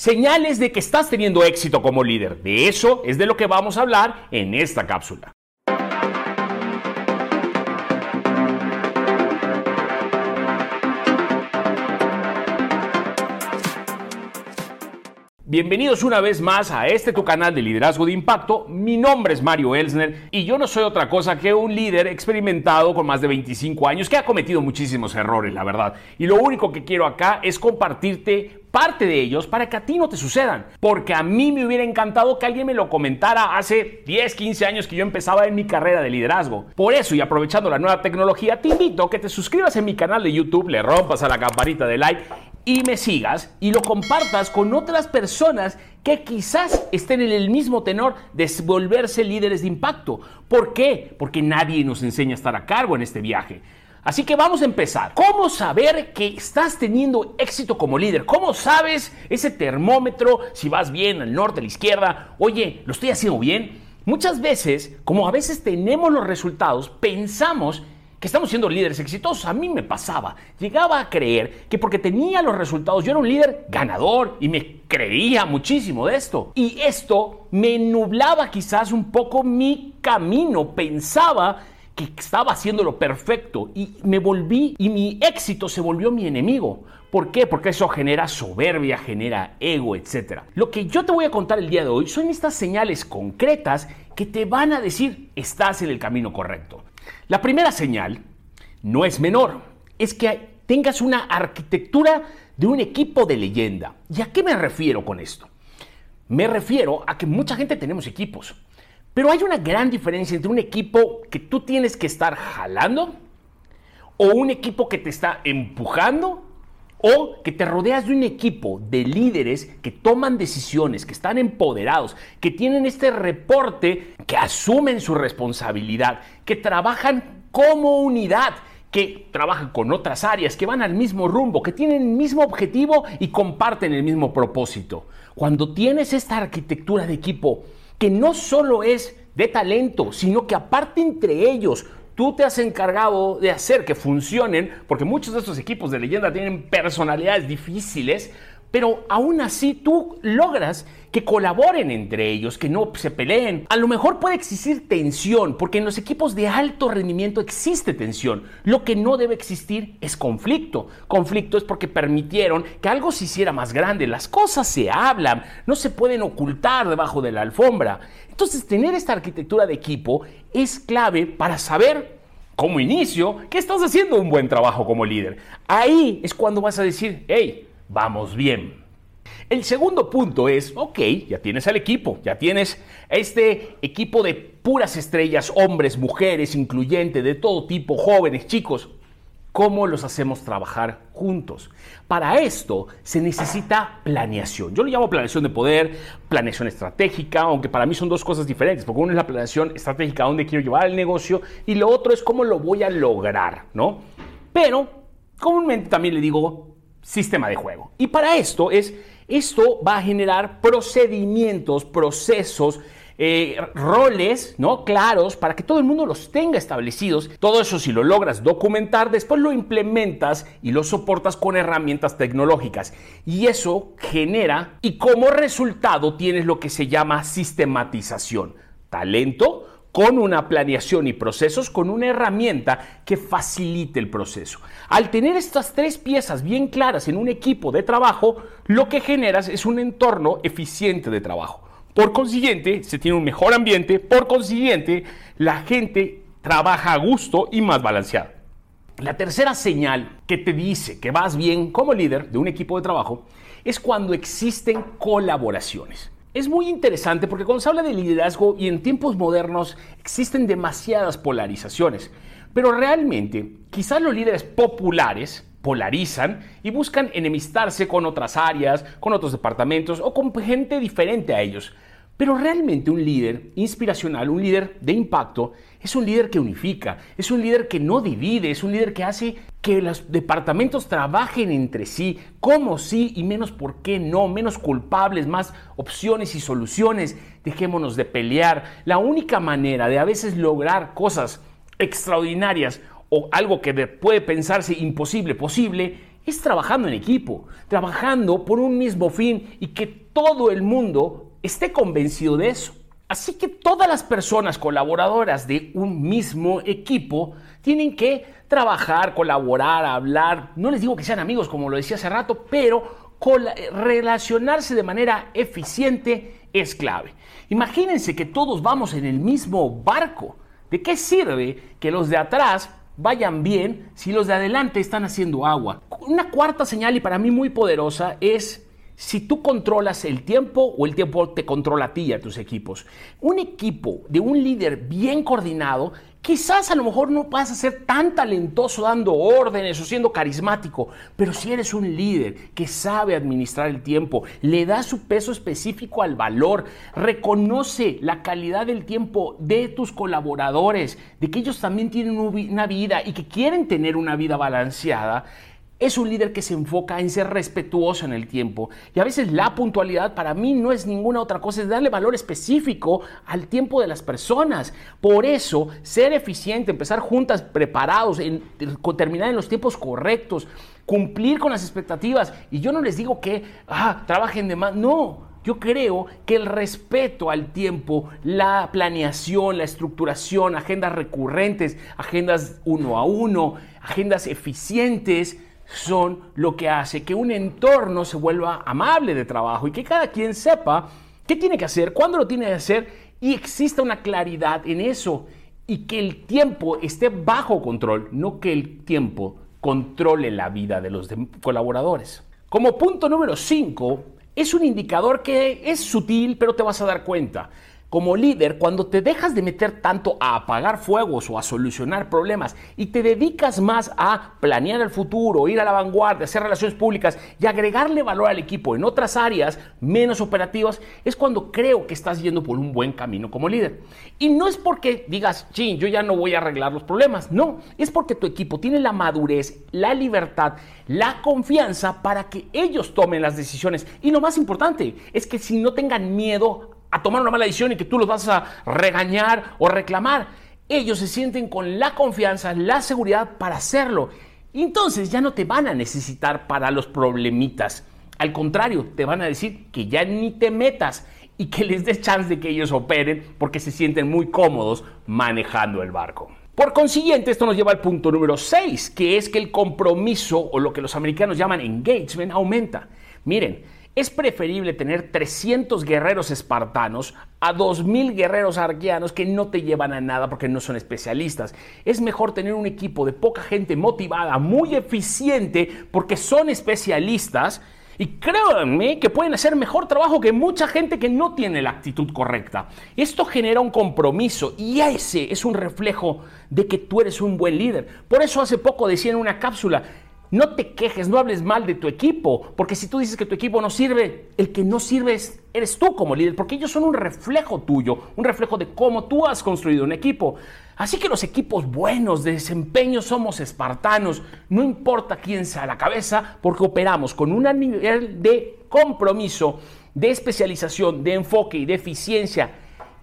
Señales de que estás teniendo éxito como líder. De eso es de lo que vamos a hablar en esta cápsula. Bienvenidos una vez más a este tu canal de liderazgo de impacto. Mi nombre es Mario Elsner y yo no soy otra cosa que un líder experimentado con más de 25 años que ha cometido muchísimos errores, la verdad. Y lo único que quiero acá es compartirte parte de ellos para que a ti no te sucedan. Porque a mí me hubiera encantado que alguien me lo comentara hace 10, 15 años que yo empezaba en mi carrera de liderazgo. Por eso y aprovechando la nueva tecnología, te invito a que te suscribas en mi canal de YouTube, le rompas a la campanita de like y me sigas y lo compartas con otras personas que quizás estén en el mismo tenor de volverse líderes de impacto. ¿Por qué? Porque nadie nos enseña a estar a cargo en este viaje. Así que vamos a empezar. ¿Cómo saber que estás teniendo éxito como líder? ¿Cómo sabes ese termómetro si vas bien al norte, a la izquierda? Oye, ¿lo estoy haciendo bien? Muchas veces, como a veces tenemos los resultados, pensamos que estamos siendo líderes exitosos. A mí me pasaba. Llegaba a creer que porque tenía los resultados yo era un líder ganador y me creía muchísimo de esto. Y esto me nublaba quizás un poco mi camino. Pensaba que estaba haciendo lo perfecto y me volví y mi éxito se volvió mi enemigo. ¿Por qué? Porque eso genera soberbia, genera ego, etc. Lo que yo te voy a contar el día de hoy son estas señales concretas que te van a decir estás en el camino correcto. La primera señal no es menor, es que tengas una arquitectura de un equipo de leyenda. ¿Y a qué me refiero con esto? Me refiero a que mucha gente tenemos equipos, pero hay una gran diferencia entre un equipo que tú tienes que estar jalando o un equipo que te está empujando o que te rodeas de un equipo de líderes que toman decisiones, que están empoderados, que tienen este reporte, que asumen su responsabilidad, que trabajan como unidad, que trabajan con otras áreas, que van al mismo rumbo, que tienen el mismo objetivo y comparten el mismo propósito. Cuando tienes esta arquitectura de equipo, que no solo es de talento, sino que aparte entre ellos tú te has encargado de hacer que funcionen, porque muchos de estos equipos de leyenda tienen personalidades difíciles, pero aún así tú logras que colaboren entre ellos, que no se peleen. A lo mejor puede existir tensión, porque en los equipos de alto rendimiento existe tensión. Lo que no debe existir es conflicto. Conflicto es porque permitieron que algo se hiciera más grande. Las cosas se hablan, no se pueden ocultar debajo de la alfombra. Entonces, tener esta arquitectura de equipo es clave para saber como inicio que estás haciendo un buen trabajo como líder. Ahí es cuando vas a decir, hey, vamos bien. El segundo punto es, ok, ya tienes al equipo, ya tienes este equipo de puras estrellas, hombres, mujeres, incluyente, de todo tipo, jóvenes, chicos cómo los hacemos trabajar juntos. Para esto se necesita planeación. Yo lo llamo planeación de poder, planeación estratégica, aunque para mí son dos cosas diferentes, porque uno es la planeación estratégica, dónde quiero llevar el negocio, y lo otro es cómo lo voy a lograr, ¿no? Pero comúnmente también le digo sistema de juego. Y para esto es, esto va a generar procedimientos, procesos, eh, roles ¿no? claros para que todo el mundo los tenga establecidos. Todo eso si lo logras documentar, después lo implementas y lo soportas con herramientas tecnológicas. Y eso genera y como resultado tienes lo que se llama sistematización. Talento con una planeación y procesos, con una herramienta que facilite el proceso. Al tener estas tres piezas bien claras en un equipo de trabajo, lo que generas es un entorno eficiente de trabajo. Por consiguiente, se tiene un mejor ambiente, por consiguiente, la gente trabaja a gusto y más balanceado. La tercera señal que te dice que vas bien como líder de un equipo de trabajo es cuando existen colaboraciones. Es muy interesante porque cuando se habla de liderazgo y en tiempos modernos existen demasiadas polarizaciones, pero realmente quizás los líderes populares polarizan y buscan enemistarse con otras áreas, con otros departamentos o con gente diferente a ellos. Pero realmente un líder inspiracional, un líder de impacto, es un líder que unifica, es un líder que no divide, es un líder que hace que los departamentos trabajen entre sí, cómo sí y menos por qué no, menos culpables, más opciones y soluciones. Dejémonos de pelear. La única manera de a veces lograr cosas extraordinarias o algo que puede pensarse imposible, posible, es trabajando en equipo, trabajando por un mismo fin y que todo el mundo esté convencido de eso. Así que todas las personas colaboradoras de un mismo equipo tienen que trabajar, colaborar, hablar. No les digo que sean amigos, como lo decía hace rato, pero relacionarse de manera eficiente es clave. Imagínense que todos vamos en el mismo barco. ¿De qué sirve que los de atrás vayan bien si los de adelante están haciendo agua? Una cuarta señal y para mí muy poderosa es si tú controlas el tiempo o el tiempo te controla a ti y a tus equipos. Un equipo de un líder bien coordinado, quizás a lo mejor no vas a ser tan talentoso dando órdenes o siendo carismático, pero si eres un líder que sabe administrar el tiempo, le da su peso específico al valor, reconoce la calidad del tiempo de tus colaboradores, de que ellos también tienen una vida y que quieren tener una vida balanceada, es un líder que se enfoca en ser respetuoso en el tiempo. Y a veces la puntualidad para mí no es ninguna otra cosa, es darle valor específico al tiempo de las personas. Por eso, ser eficiente, empezar juntas, preparados, terminar en los tiempos correctos, cumplir con las expectativas. Y yo no les digo que ah, trabajen de más, no. Yo creo que el respeto al tiempo, la planeación, la estructuración, agendas recurrentes, agendas uno a uno, agendas eficientes, son lo que hace que un entorno se vuelva amable de trabajo y que cada quien sepa qué tiene que hacer, cuándo lo tiene que hacer y exista una claridad en eso y que el tiempo esté bajo control, no que el tiempo controle la vida de los colaboradores. Como punto número 5, es un indicador que es sutil, pero te vas a dar cuenta. Como líder, cuando te dejas de meter tanto a apagar fuegos o a solucionar problemas y te dedicas más a planear el futuro, ir a la vanguardia, hacer relaciones públicas y agregarle valor al equipo en otras áreas menos operativas, es cuando creo que estás yendo por un buen camino como líder. Y no es porque digas, ching, yo ya no voy a arreglar los problemas, no, es porque tu equipo tiene la madurez, la libertad, la confianza para que ellos tomen las decisiones. Y lo más importante es que si no tengan miedo a tomar una mala decisión y que tú los vas a regañar o reclamar. Ellos se sienten con la confianza, la seguridad para hacerlo. Entonces ya no te van a necesitar para los problemitas. Al contrario, te van a decir que ya ni te metas y que les des chance de que ellos operen porque se sienten muy cómodos manejando el barco. Por consiguiente, esto nos lleva al punto número 6, que es que el compromiso o lo que los americanos llaman engagement aumenta. Miren, es preferible tener 300 guerreros espartanos a 2.000 guerreros arqueanos que no te llevan a nada porque no son especialistas. Es mejor tener un equipo de poca gente motivada, muy eficiente, porque son especialistas. Y créanme que pueden hacer mejor trabajo que mucha gente que no tiene la actitud correcta. Esto genera un compromiso y ese es un reflejo de que tú eres un buen líder. Por eso hace poco decía en una cápsula, no te quejes, no hables mal de tu equipo, porque si tú dices que tu equipo no sirve, el que no sirve eres tú como líder, porque ellos son un reflejo tuyo, un reflejo de cómo tú has construido un equipo. Así que los equipos buenos de desempeño somos espartanos, no importa quién sea la cabeza, porque operamos con un nivel de compromiso, de especialización, de enfoque y de eficiencia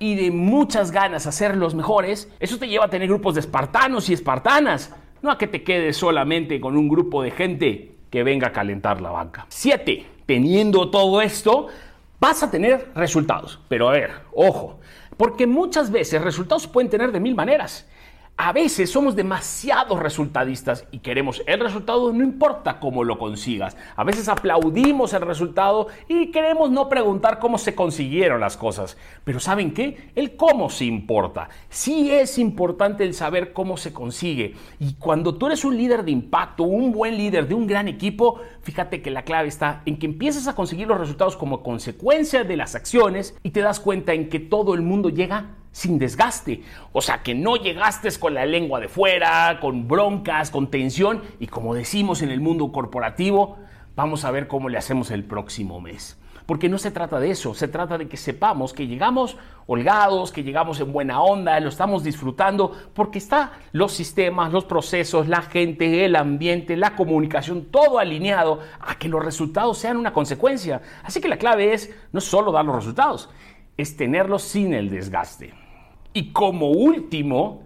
y de muchas ganas a ser los mejores. Eso te lleva a tener grupos de espartanos y espartanas no a que te quedes solamente con un grupo de gente que venga a calentar la banca. 7. Teniendo todo esto, vas a tener resultados. Pero a ver, ojo, porque muchas veces resultados pueden tener de mil maneras a veces somos demasiado resultadistas y queremos el resultado no importa cómo lo consigas. A veces aplaudimos el resultado y queremos no preguntar cómo se consiguieron las cosas. Pero ¿saben qué? El cómo sí importa. Sí es importante el saber cómo se consigue. Y cuando tú eres un líder de impacto, un buen líder de un gran equipo, fíjate que la clave está en que empiezas a conseguir los resultados como consecuencia de las acciones y te das cuenta en que todo el mundo llega sin desgaste. O sea, que no llegaste con la lengua de fuera, con broncas, con tensión y como decimos en el mundo corporativo, vamos a ver cómo le hacemos el próximo mes. Porque no se trata de eso, se trata de que sepamos que llegamos holgados, que llegamos en buena onda, lo estamos disfrutando, porque está los sistemas, los procesos, la gente, el ambiente, la comunicación, todo alineado a que los resultados sean una consecuencia. Así que la clave es no solo dar los resultados, es tenerlos sin el desgaste. Y como último,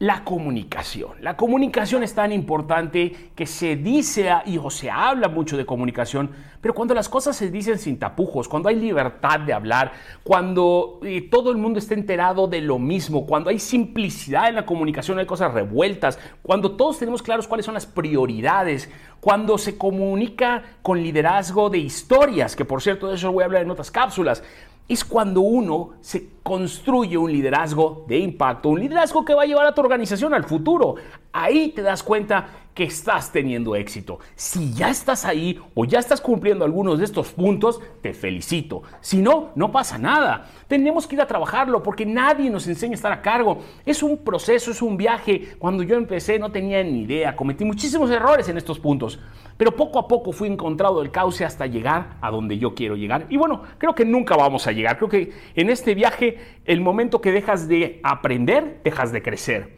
la comunicación. La comunicación es tan importante que se dice y o se habla mucho de comunicación, pero cuando las cosas se dicen sin tapujos, cuando hay libertad de hablar, cuando eh, todo el mundo está enterado de lo mismo, cuando hay simplicidad en la comunicación, hay cosas revueltas, cuando todos tenemos claros cuáles son las prioridades, cuando se comunica con liderazgo de historias, que por cierto de eso voy a hablar en otras cápsulas, es cuando uno se construye un liderazgo de impacto, un liderazgo que va a llevar a tu organización al futuro. Ahí te das cuenta que estás teniendo éxito. Si ya estás ahí o ya estás cumpliendo algunos de estos puntos, te felicito. Si no, no pasa nada. Tenemos que ir a trabajarlo porque nadie nos enseña a estar a cargo. Es un proceso, es un viaje. Cuando yo empecé no tenía ni idea, cometí muchísimos errores en estos puntos, pero poco a poco fui encontrado el cauce hasta llegar a donde yo quiero llegar. Y bueno, creo que nunca vamos a llegar. Creo que en este viaje, el momento que dejas de aprender, dejas de crecer.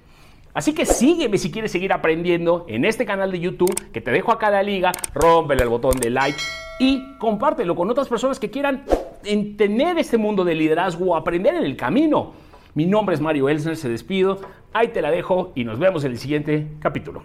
Así que sígueme si quieres seguir aprendiendo en este canal de YouTube que te dejo acá la liga, rómpele el botón de like y compártelo con otras personas que quieran tener este mundo de liderazgo o aprender en el camino. Mi nombre es Mario Elsner, se despido, ahí te la dejo y nos vemos en el siguiente capítulo.